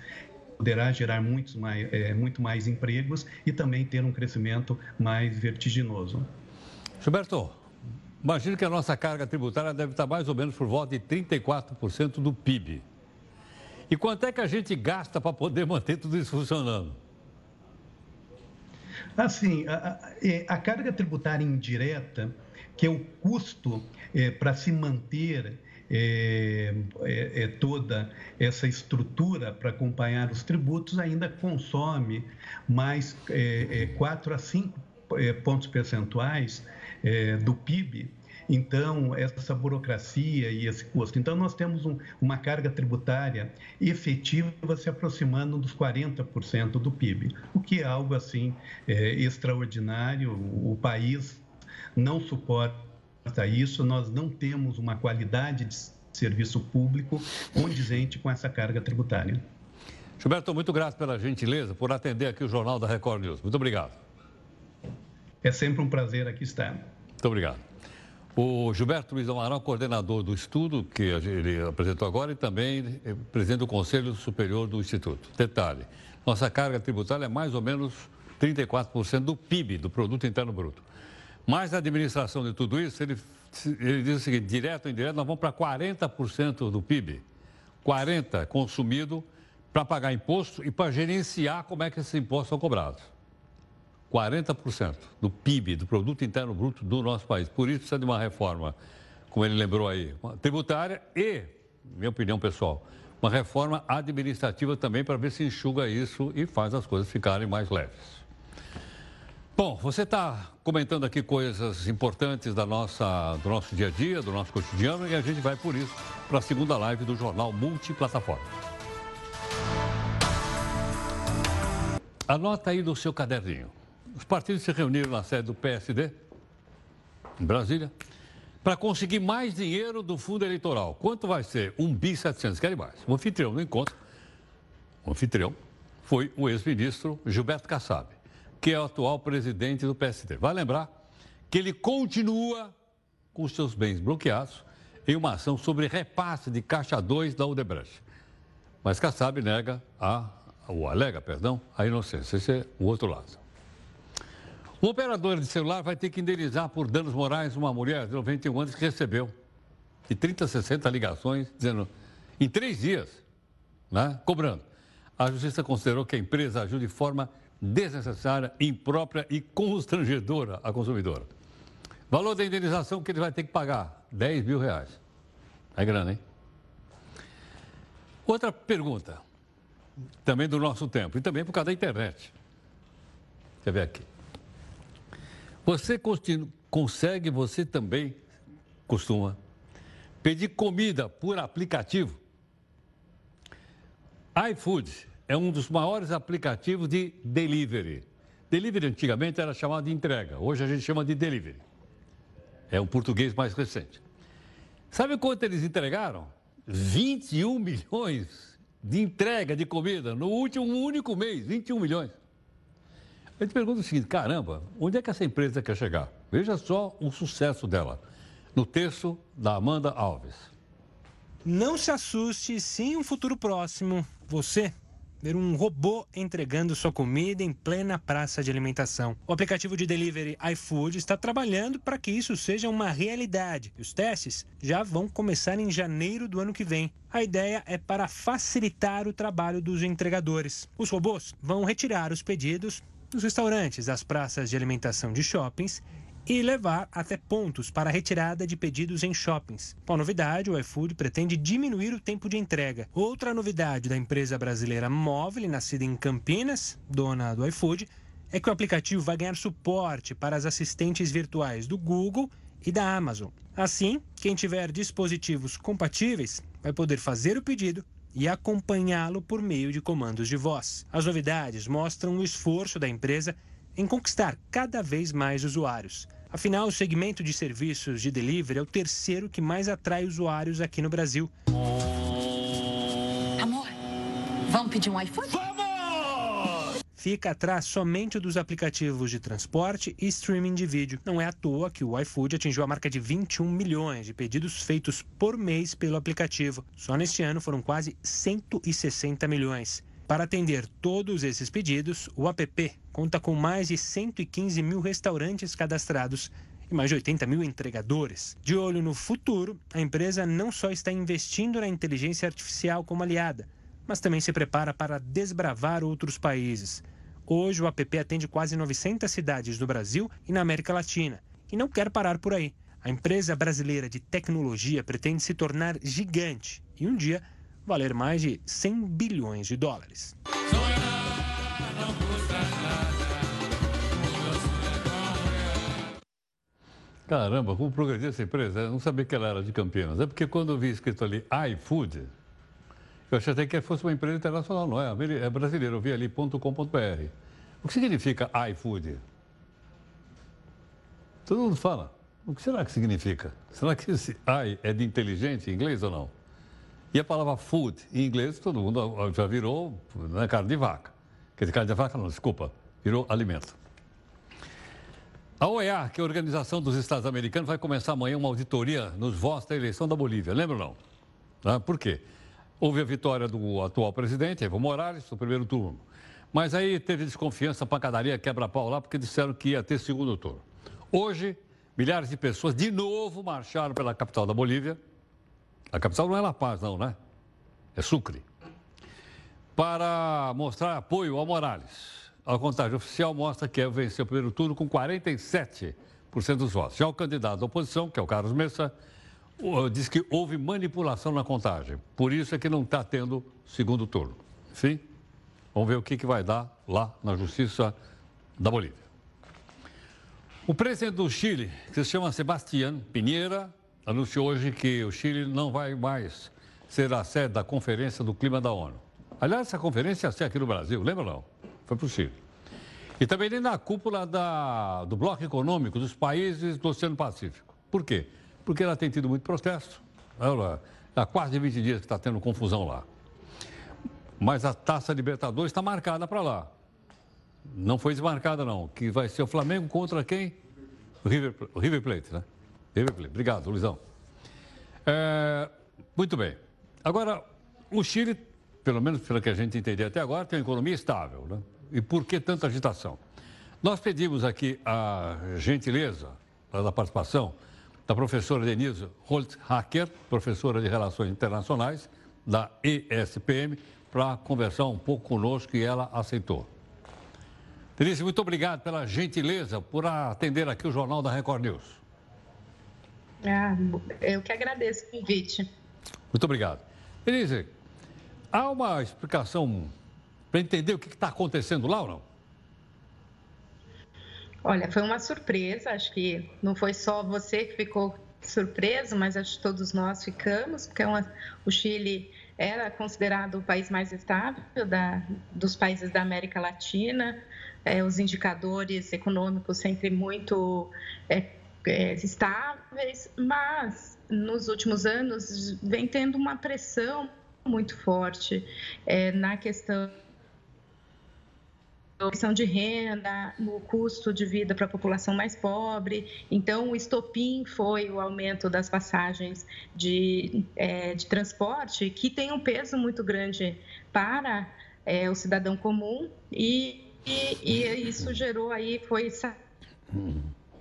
poderá gerar muitos mais, é, muito mais empregos e também ter um crescimento mais vertiginoso. Gilberto, imagino que a nossa carga tributária deve estar mais ou menos por volta de 34% do PIB. E quanto é que a gente gasta para poder manter tudo isso funcionando? Assim, a, a, é, a carga tributária indireta, que é o custo é, para se manter é, é, é, toda essa estrutura para acompanhar os tributos, ainda consome mais é, 4 a 5 é, pontos percentuais é, do PIB então, essa burocracia e esse custo. Então, nós temos um, uma carga tributária efetiva se aproximando dos 40% do PIB, o que é algo assim é, extraordinário. O país não suporta isso, nós não temos uma qualidade de serviço público condizente com essa carga tributária. Gilberto, muito grato pela gentileza por atender aqui o Jornal da Record News. Muito obrigado. É sempre um prazer aqui estar. Muito obrigado. O Gilberto Luiz Amaral, coordenador do estudo que ele apresentou agora e também eh, presidente do Conselho Superior do Instituto. Detalhe, nossa carga tributária é mais ou menos 34% do PIB, do Produto Interno Bruto. Mas a administração de tudo isso, ele, ele diz o seguinte, direto ou indireto, nós vamos para 40% do PIB. 40% consumido para pagar imposto e para gerenciar como é que esses impostos são cobrados. 40% do PIB, do Produto Interno Bruto do nosso país. Por isso precisa de uma reforma, como ele lembrou aí, tributária e, minha opinião pessoal, uma reforma administrativa também para ver se enxuga isso e faz as coisas ficarem mais leves. Bom, você está comentando aqui coisas importantes da nossa, do nosso dia a dia, do nosso cotidiano, e a gente vai por isso para a segunda live do Jornal Multiplataforma. Anota aí no seu caderninho. Os partidos se reuniram na sede do PSD, em Brasília, para conseguir mais dinheiro do fundo eleitoral. Quanto vai ser? 1 bi 700, querem mais. O anfitrião do encontro, o anfitrião, foi o ex-ministro Gilberto Kassab, que é o atual presidente do PSD. Vai lembrar que ele continua com seus bens bloqueados em uma ação sobre repasse de caixa 2 da Odebrecht. Mas Kassab nega a, ou alega, perdão, a inocência. Esse é o outro lado. O operador de celular vai ter que indenizar por danos morais uma mulher de 91 anos que recebeu de 30 a 60 ligações, dizendo, em três dias, né, cobrando. A justiça considerou que a empresa agiu de forma desnecessária, imprópria e constrangedora à consumidora. Valor da indenização que ele vai ter que pagar: 10 mil reais. É grana, hein? Outra pergunta, também do nosso tempo, e também por causa da internet. Eu ver aqui. Você consegue, você também costuma pedir comida por aplicativo? iFood é um dos maiores aplicativos de delivery. Delivery antigamente era chamado de entrega, hoje a gente chama de delivery. É um português mais recente. Sabe quanto eles entregaram? 21 milhões de entrega de comida no último único mês, 21 milhões. Eu te pergunto o seguinte, caramba, onde é que essa empresa quer chegar? Veja só o sucesso dela. No texto da Amanda Alves. Não se assuste se em um futuro próximo você ver um robô entregando sua comida em plena praça de alimentação. O aplicativo de delivery iFood está trabalhando para que isso seja uma realidade. Os testes já vão começar em janeiro do ano que vem. A ideia é para facilitar o trabalho dos entregadores. Os robôs vão retirar os pedidos nos restaurantes, das praças de alimentação de shoppings e levar até pontos para retirada de pedidos em shoppings. Com a novidade, o iFood pretende diminuir o tempo de entrega. Outra novidade da empresa brasileira Móvel, nascida em Campinas, dona do iFood, é que o aplicativo vai ganhar suporte para as assistentes virtuais do Google e da Amazon. Assim, quem tiver dispositivos compatíveis vai poder fazer o pedido e acompanhá-lo por meio de comandos de voz. As novidades mostram o esforço da empresa em conquistar cada vez mais usuários. Afinal, o segmento de serviços de delivery é o terceiro que mais atrai usuários aqui no Brasil. Amor, vamos pedir um iPhone? Fica atrás somente dos aplicativos de transporte e streaming de vídeo. Não é à toa que o iFood atingiu a marca de 21 milhões de pedidos feitos por mês pelo aplicativo. Só neste ano foram quase 160 milhões. Para atender todos esses pedidos, o app conta com mais de 115 mil restaurantes cadastrados e mais de 80 mil entregadores. De olho no futuro, a empresa não só está investindo na inteligência artificial como aliada, mas também se prepara para desbravar outros países. Hoje, o app atende quase 900 cidades no Brasil e na América Latina e não quer parar por aí. A empresa brasileira de tecnologia pretende se tornar gigante e um dia valer mais de 100 bilhões de dólares. Caramba, como progrediu essa empresa? Eu não sabia que ela era de Campinas. É porque quando eu vi escrito ali iFood, eu achei até que fosse uma empresa internacional, não é? É brasileira, eu vi ali. O que significa iFood? Todo mundo fala. O que será que significa? Será que esse I é de inteligente em inglês ou não? E a palavra food em inglês, todo mundo já virou né, carne de vaca. Quer dizer, carne de vaca não, desculpa, virou alimento. A OEA, que é a Organização dos Estados Americanos, vai começar amanhã uma auditoria nos votos da eleição da Bolívia. Lembra ou não? Tá? Por quê? Houve a vitória do atual presidente, Evo Morales, no primeiro turno. Mas aí teve desconfiança, pancadaria, quebra-pau lá, porque disseram que ia ter segundo turno. Hoje, milhares de pessoas de novo marcharam pela capital da Bolívia. A capital não é La Paz, não, né? É Sucre. Para mostrar apoio ao Morales. A contagem oficial mostra que venceu o primeiro turno com 47% dos votos. Já o candidato da oposição, que é o Carlos Messa, diz que houve manipulação na contagem. Por isso é que não está tendo segundo turno. Enfim, vamos ver o que, que vai dar lá na Justiça da Bolívia. O presidente do Chile, que se chama Sebastián Pinheira, anunciou hoje que o Chile não vai mais ser a sede da Conferência do Clima da ONU. Aliás, essa conferência ia ser aqui no Brasil, lembra não? Foi para o Chile. E também na cúpula da, do Bloco Econômico dos países do Oceano Pacífico. Por quê? Porque ela tem tido muito protesto. Ela, há quase 20 dias que está tendo confusão lá. Mas a Taça Libertadores está marcada para lá. Não foi desmarcada, não. Que vai ser o Flamengo contra quem? O River, o River Plate, né? River Plate. Obrigado, Luizão. É, muito bem. Agora, o Chile, pelo menos pelo que a gente entendeu até agora, tem uma economia estável, né? E por que tanta agitação? Nós pedimos aqui a gentileza da participação da professora Denise Holtz-Hacker, professora de Relações Internacionais da ESPM, para conversar um pouco conosco e ela aceitou. Denise, muito obrigado pela gentileza por atender aqui o Jornal da Record News. Ah, eu que agradeço o convite. Muito obrigado. Elise, há uma explicação para entender o que está acontecendo lá ou não? Olha, foi uma surpresa. Acho que não foi só você que ficou surpreso, mas acho que todos nós ficamos, porque é uma, o Chile era considerado o país mais estável da, dos países da América Latina. É, os indicadores econômicos sempre muito é, é, estáveis, mas nos últimos anos vem tendo uma pressão muito forte é, na questão questão de renda, no custo de vida para a população mais pobre. Então, o estopim foi o aumento das passagens de, é, de transporte, que tem um peso muito grande para é, o cidadão comum e, e, e, isso gerou aí, foi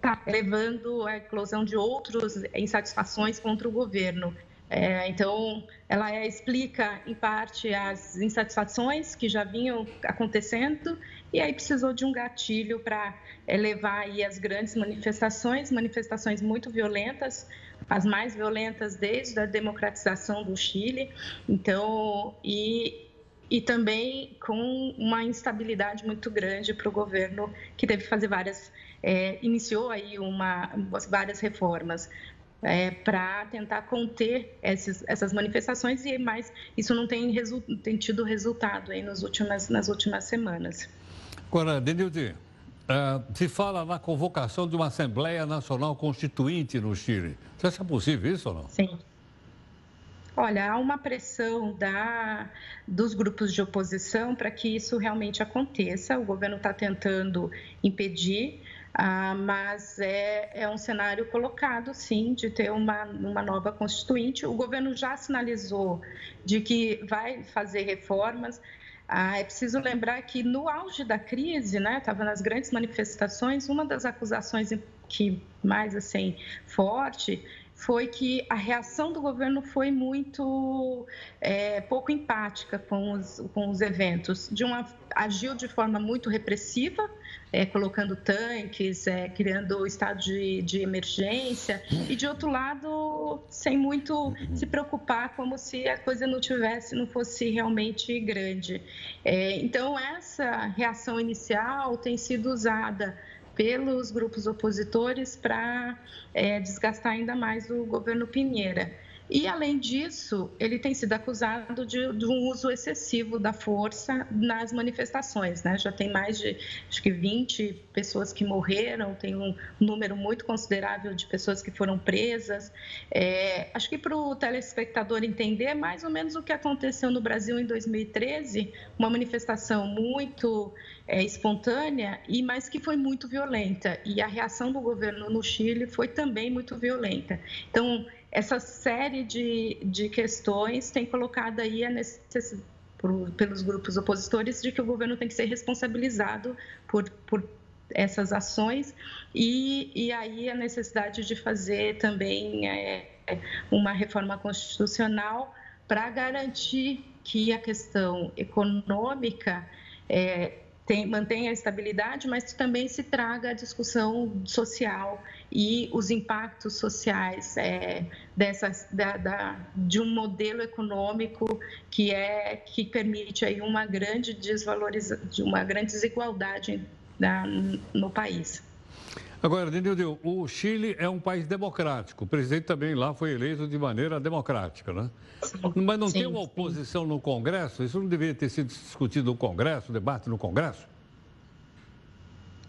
tá levando à eclosão de outras insatisfações contra o governo. É, então, ela explica, em parte, as insatisfações que já vinham acontecendo e aí precisou de um gatilho para é, levar aí as grandes manifestações, manifestações muito violentas, as mais violentas desde a democratização do Chile. Então, e, e também com uma instabilidade muito grande para o governo, que teve que fazer várias, é, iniciou aí uma, várias reformas é, para tentar conter esses, essas manifestações e mais isso não tem, resu, tem tido resultado aí nos últimas, nas últimas semanas. Agora, Denilde, uh, se fala na convocação de uma Assembleia Nacional Constituinte no Chile. Você acha possível isso ou não? Sim. Olha, há uma pressão da, dos grupos de oposição para que isso realmente aconteça. O governo está tentando impedir, ah, mas é, é, um cenário colocado, sim, de ter uma, uma nova constituinte. O governo já sinalizou de que vai fazer reformas. Ah, é preciso lembrar que no auge da crise, né, estava nas grandes manifestações, uma das acusações que mais assim forte foi que a reação do governo foi muito é, pouco empática com os, com os eventos. De uma, agiu de forma muito repressiva, é, colocando tanques, é, criando estado de, de emergência, e de outro lado, sem muito se preocupar, como se a coisa não tivesse, não fosse realmente grande. É, então, essa reação inicial tem sido usada pelos grupos opositores para é, desgastar ainda mais o governo Pinheira. E, além disso, ele tem sido acusado de, de, um uso excessivo da força nas manifestações. Né? Já tem mais de acho que 20 pessoas que morreram, tem um número muito considerável de pessoas que foram presas. É, acho que para o telespectador entender mais ou menos o que aconteceu no Brasil em 2013, uma manifestação muito é, espontânea, e mas que foi muito violenta. E a reação do governo no Chile foi também muito violenta. Então, essa série de, de questões tem colocado aí a necessidade pelos grupos opositores de que o governo tem que ser responsabilizado por, por essas ações e, e aí a necessidade de fazer também é, uma reforma constitucional para garantir que a questão econômica é, tem, mantenha a estabilidade, mas também se traga a discussão social e os impactos sociais é, da, da, de um modelo econômico que é que permite aí uma grande desvalorização, uma grande desigualdade da, no país. Agora, Denildo, o Chile é um país democrático. O presidente também lá foi eleito de maneira democrática, né? Mas não sim, tem uma oposição sim. no Congresso? Isso não deveria ter sido discutido no Congresso, debate no Congresso?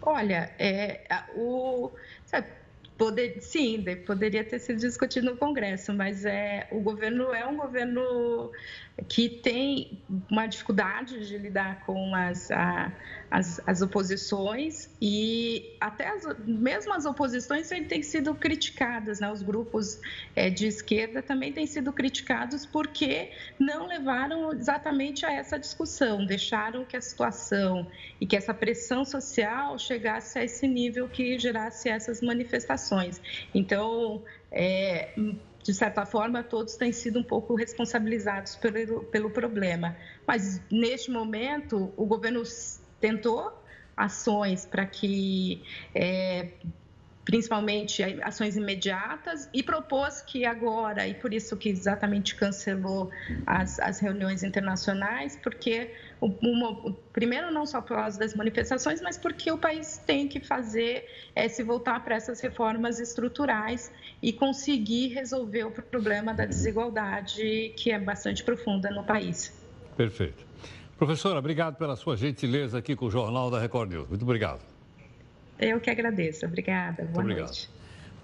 Olha, é, o, sabe, Poder, sim, poderia ter sido discutido no Congresso, mas é, o governo é um governo que tem uma dificuldade de lidar com as, a, as, as, oposições e até as, mesmo as oposições têm sido criticadas, né? os grupos é, de esquerda também têm sido criticados porque não levaram exatamente a essa discussão, deixaram que a situação e que essa pressão social chegasse a esse nível que gerasse essas manifestações. Então, é, de certa forma, todos têm sido um pouco responsabilizados pelo, pelo problema. Mas, neste momento, o governo tentou ações para que é, principalmente ações imediatas, e propôs que agora, e por isso que exatamente cancelou as, as reuniões internacionais, porque, uma, primeiro, não só por causa das manifestações, mas porque o país tem que fazer, é, se voltar para essas reformas estruturais e conseguir resolver o problema da desigualdade, que é bastante profunda no país. Perfeito. Professora, obrigado pela sua gentileza aqui com o Jornal da Record News. Muito obrigado. Eu que agradeço. Obrigada. Boa obrigado. noite.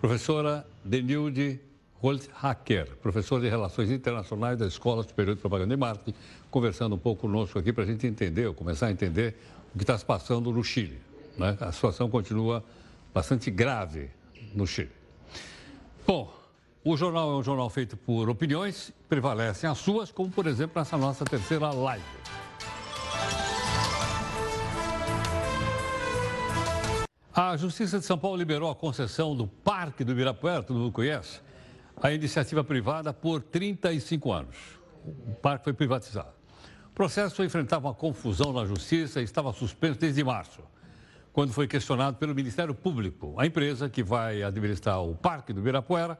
Professora Denilde Holthacker, professora de Relações Internacionais da Escola Superior de Propaganda e Marketing, conversando um pouco conosco aqui para a gente entender, ou começar a entender o que está se passando no Chile. Né? A situação continua bastante grave no Chile. Bom, o jornal é um jornal feito por opiniões, prevalecem as suas, como por exemplo nessa nossa terceira live. A Justiça de São Paulo liberou a concessão do Parque do Ibirapuera, todo mundo conhece, a iniciativa privada por 35 anos. O parque foi privatizado. O processo enfrentava uma confusão na Justiça e estava suspenso desde março, quando foi questionado pelo Ministério Público. A empresa que vai administrar o Parque do Ibirapuera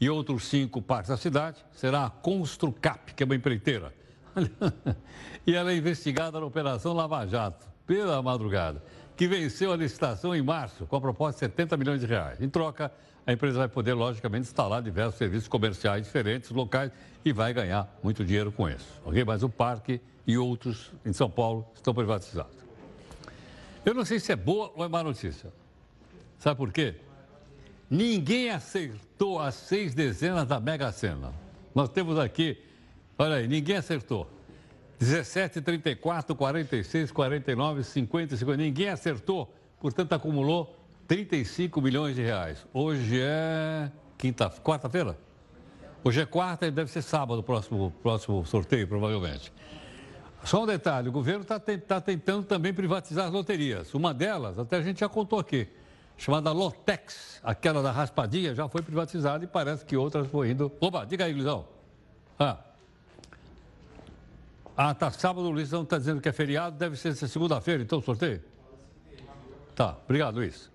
e outros cinco parques da cidade será a Construcap, que é uma empreiteira. e ela é investigada na Operação Lava Jato, pela madrugada que venceu a licitação em março com a proposta de 70 milhões de reais. Em troca, a empresa vai poder, logicamente, instalar diversos serviços comerciais diferentes, locais, e vai ganhar muito dinheiro com isso. Ok? Mas o parque e outros em São Paulo estão privatizados. Eu não sei se é boa ou é má notícia. Sabe por quê? Ninguém acertou as seis dezenas da Mega Sena. Nós temos aqui, olha aí, ninguém acertou. 17, 34, 46, 49, 50, 50. Ninguém acertou, portanto acumulou 35 milhões de reais. Hoje é quinta, quarta-feira? Hoje é quarta e deve ser sábado o próximo, próximo sorteio, provavelmente. Só um detalhe, o governo está tá tentando também privatizar as loterias. Uma delas, até a gente já contou aqui, chamada Lotex, aquela da raspadinha, já foi privatizada e parece que outras foram indo... Opa, diga aí, Luizão. Ah, ah, tá. Sábado o Luiz não está dizendo que é feriado, deve ser segunda-feira, então sorteio? Tá, obrigado, Luiz.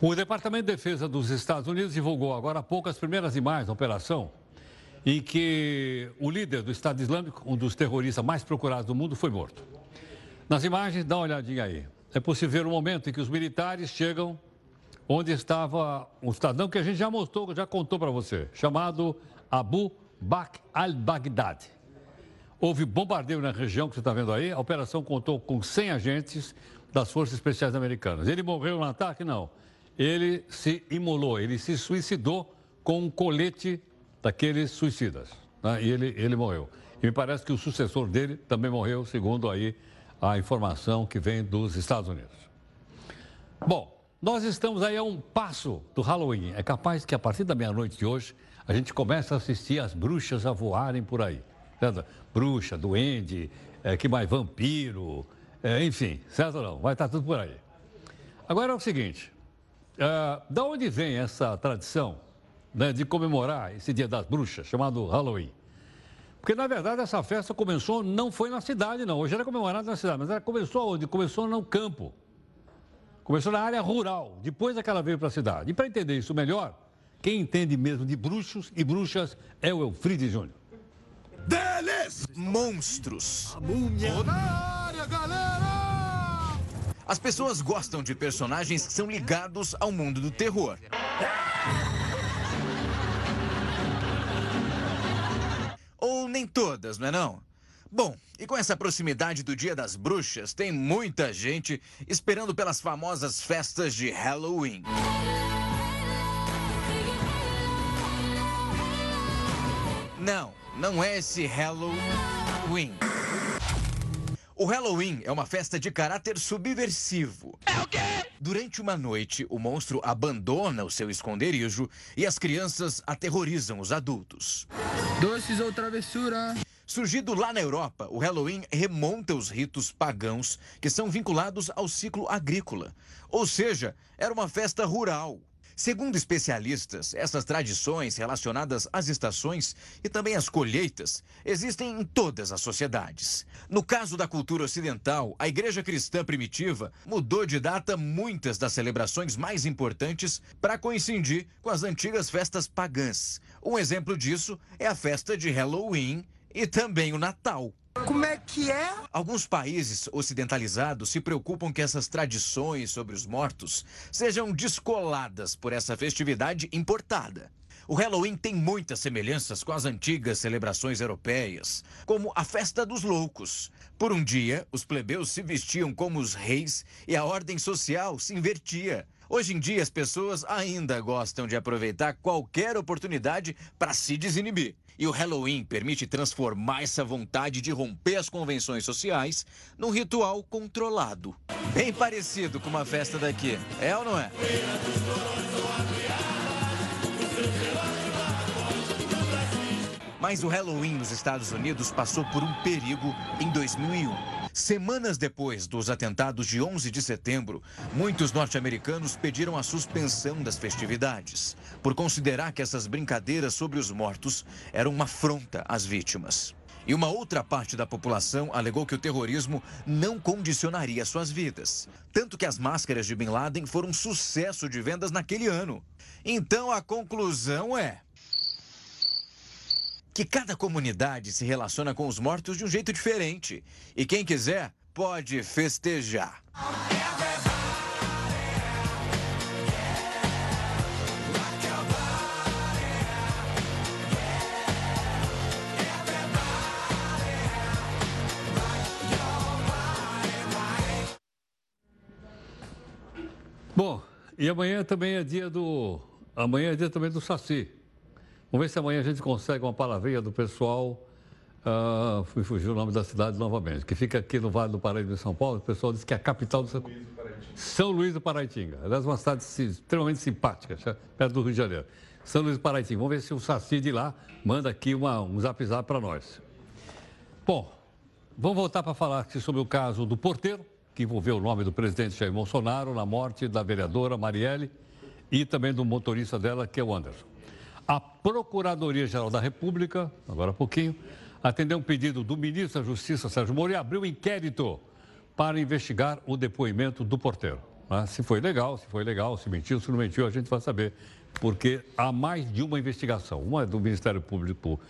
O Departamento de Defesa dos Estados Unidos divulgou agora há pouco as primeiras imagens da operação em que o líder do Estado Islâmico, um dos terroristas mais procurados do mundo, foi morto. Nas imagens, dá uma olhadinha aí. É possível ver o momento em que os militares chegam onde estava um cidadão que a gente já mostrou, já contou para você, chamado Abu Bakr al-Baghdadi. Houve bombardeio na região que você está vendo aí. A operação contou com 100 agentes das Forças Especiais Americanas. Ele morreu no ataque? Não. Ele se imolou, ele se suicidou com um colete daqueles suicidas. Né? E ele, ele morreu. E me parece que o sucessor dele também morreu, segundo aí a informação que vem dos Estados Unidos. Bom, nós estamos aí a um passo do Halloween. É capaz que a partir da meia-noite de hoje a gente comece a assistir as bruxas a voarem por aí bruxa, duende, é, que mais vampiro, é, enfim, certo ou não? Vai estar tudo por aí. Agora é o seguinte, é, da onde vem essa tradição né, de comemorar esse dia das bruxas, chamado Halloween? Porque, na verdade, essa festa começou, não foi na cidade, não. Hoje era comemorada na cidade, mas ela começou onde? Começou no campo. Começou na área rural, depois é que ela veio para a cidade. E para entender isso melhor, quem entende mesmo de bruxos e bruxas é o Elfriede Júnior deles! Monstros. A múmia. Tô na área, galera! As pessoas gostam de personagens que são ligados ao mundo do terror. Ou nem todas, não é não? Bom, e com essa proximidade do Dia das Bruxas, tem muita gente esperando pelas famosas festas de Halloween. Não, não é esse Halloween. O Halloween é uma festa de caráter subversivo. É o quê? Durante uma noite, o monstro abandona o seu esconderijo e as crianças aterrorizam os adultos. Doces ou travessura? Surgido lá na Europa, o Halloween remonta os ritos pagãos que são vinculados ao ciclo agrícola. Ou seja, era uma festa rural Segundo especialistas, essas tradições relacionadas às estações e também às colheitas existem em todas as sociedades. No caso da cultura ocidental, a igreja cristã primitiva mudou de data muitas das celebrações mais importantes para coincidir com as antigas festas pagãs. Um exemplo disso é a festa de Halloween e também o Natal. Como é que é? Alguns países ocidentalizados se preocupam que essas tradições sobre os mortos sejam descoladas por essa festividade importada. O Halloween tem muitas semelhanças com as antigas celebrações europeias, como a Festa dos Loucos. Por um dia, os plebeus se vestiam como os reis e a ordem social se invertia. Hoje em dia, as pessoas ainda gostam de aproveitar qualquer oportunidade para se desinibir. E o Halloween permite transformar essa vontade de romper as convenções sociais num ritual controlado. Bem parecido com uma festa daqui, é ou não é? Mas o Halloween nos Estados Unidos passou por um perigo em 2001. Semanas depois dos atentados de 11 de setembro, muitos norte-americanos pediram a suspensão das festividades, por considerar que essas brincadeiras sobre os mortos eram uma afronta às vítimas. E uma outra parte da população alegou que o terrorismo não condicionaria suas vidas. Tanto que as máscaras de Bin Laden foram um sucesso de vendas naquele ano. Então a conclusão é que cada comunidade se relaciona com os mortos de um jeito diferente. E quem quiser pode festejar. Bom, e amanhã também é dia do. Amanhã é dia também do Saci. Vamos ver se amanhã a gente consegue uma palavrinha do pessoal. Uh, fui fugir o nome da cidade novamente, que fica aqui no Vale do Paraíba de São Paulo. O pessoal diz que é a capital do São, São Luís do Paraitinga. Aliás, uma cidade extremamente simpática, perto do Rio de Janeiro. São Luís do Paraitinga. Vamos ver se o Saci de lá manda aqui uma, um zap zap para nós. Bom, vamos voltar para falar sobre o caso do porteiro, que envolveu o nome do presidente Jair Bolsonaro na morte da vereadora Marielle e também do motorista dela, que é o Anderson. A Procuradoria-Geral da República, agora há pouquinho, atendeu um pedido do ministro da Justiça, Sérgio Moro, e abriu um inquérito para investigar o depoimento do porteiro. Né? Se foi legal, se foi legal, se mentiu, se não mentiu, a gente vai saber. Porque há mais de uma investigação. Uma é do Ministério Público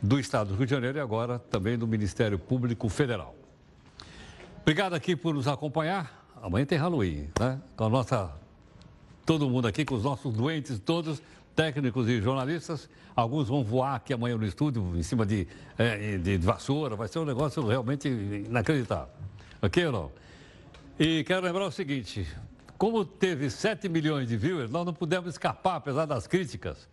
do Estado do Rio de Janeiro e agora também do Ministério Público Federal. Obrigado aqui por nos acompanhar. Amanhã tem Halloween, né? Com a nossa. Todo mundo aqui, com os nossos doentes todos técnicos e jornalistas. Alguns vão voar aqui amanhã no estúdio, em cima de, é, de vassoura. Vai ser um negócio realmente inacreditável. Ok ou não? E quero lembrar o seguinte: como teve 7 milhões de viewers, nós não pudemos escapar, apesar das críticas,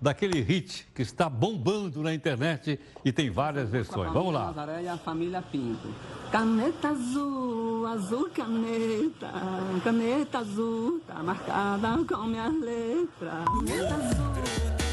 daquele hit que está bombando na internet e tem várias versões. Vamos lá. Nazaré e a família Pinto. Caneta azul, azul caneta, caneta azul, tá marcada com minhas letras. Caneta azul.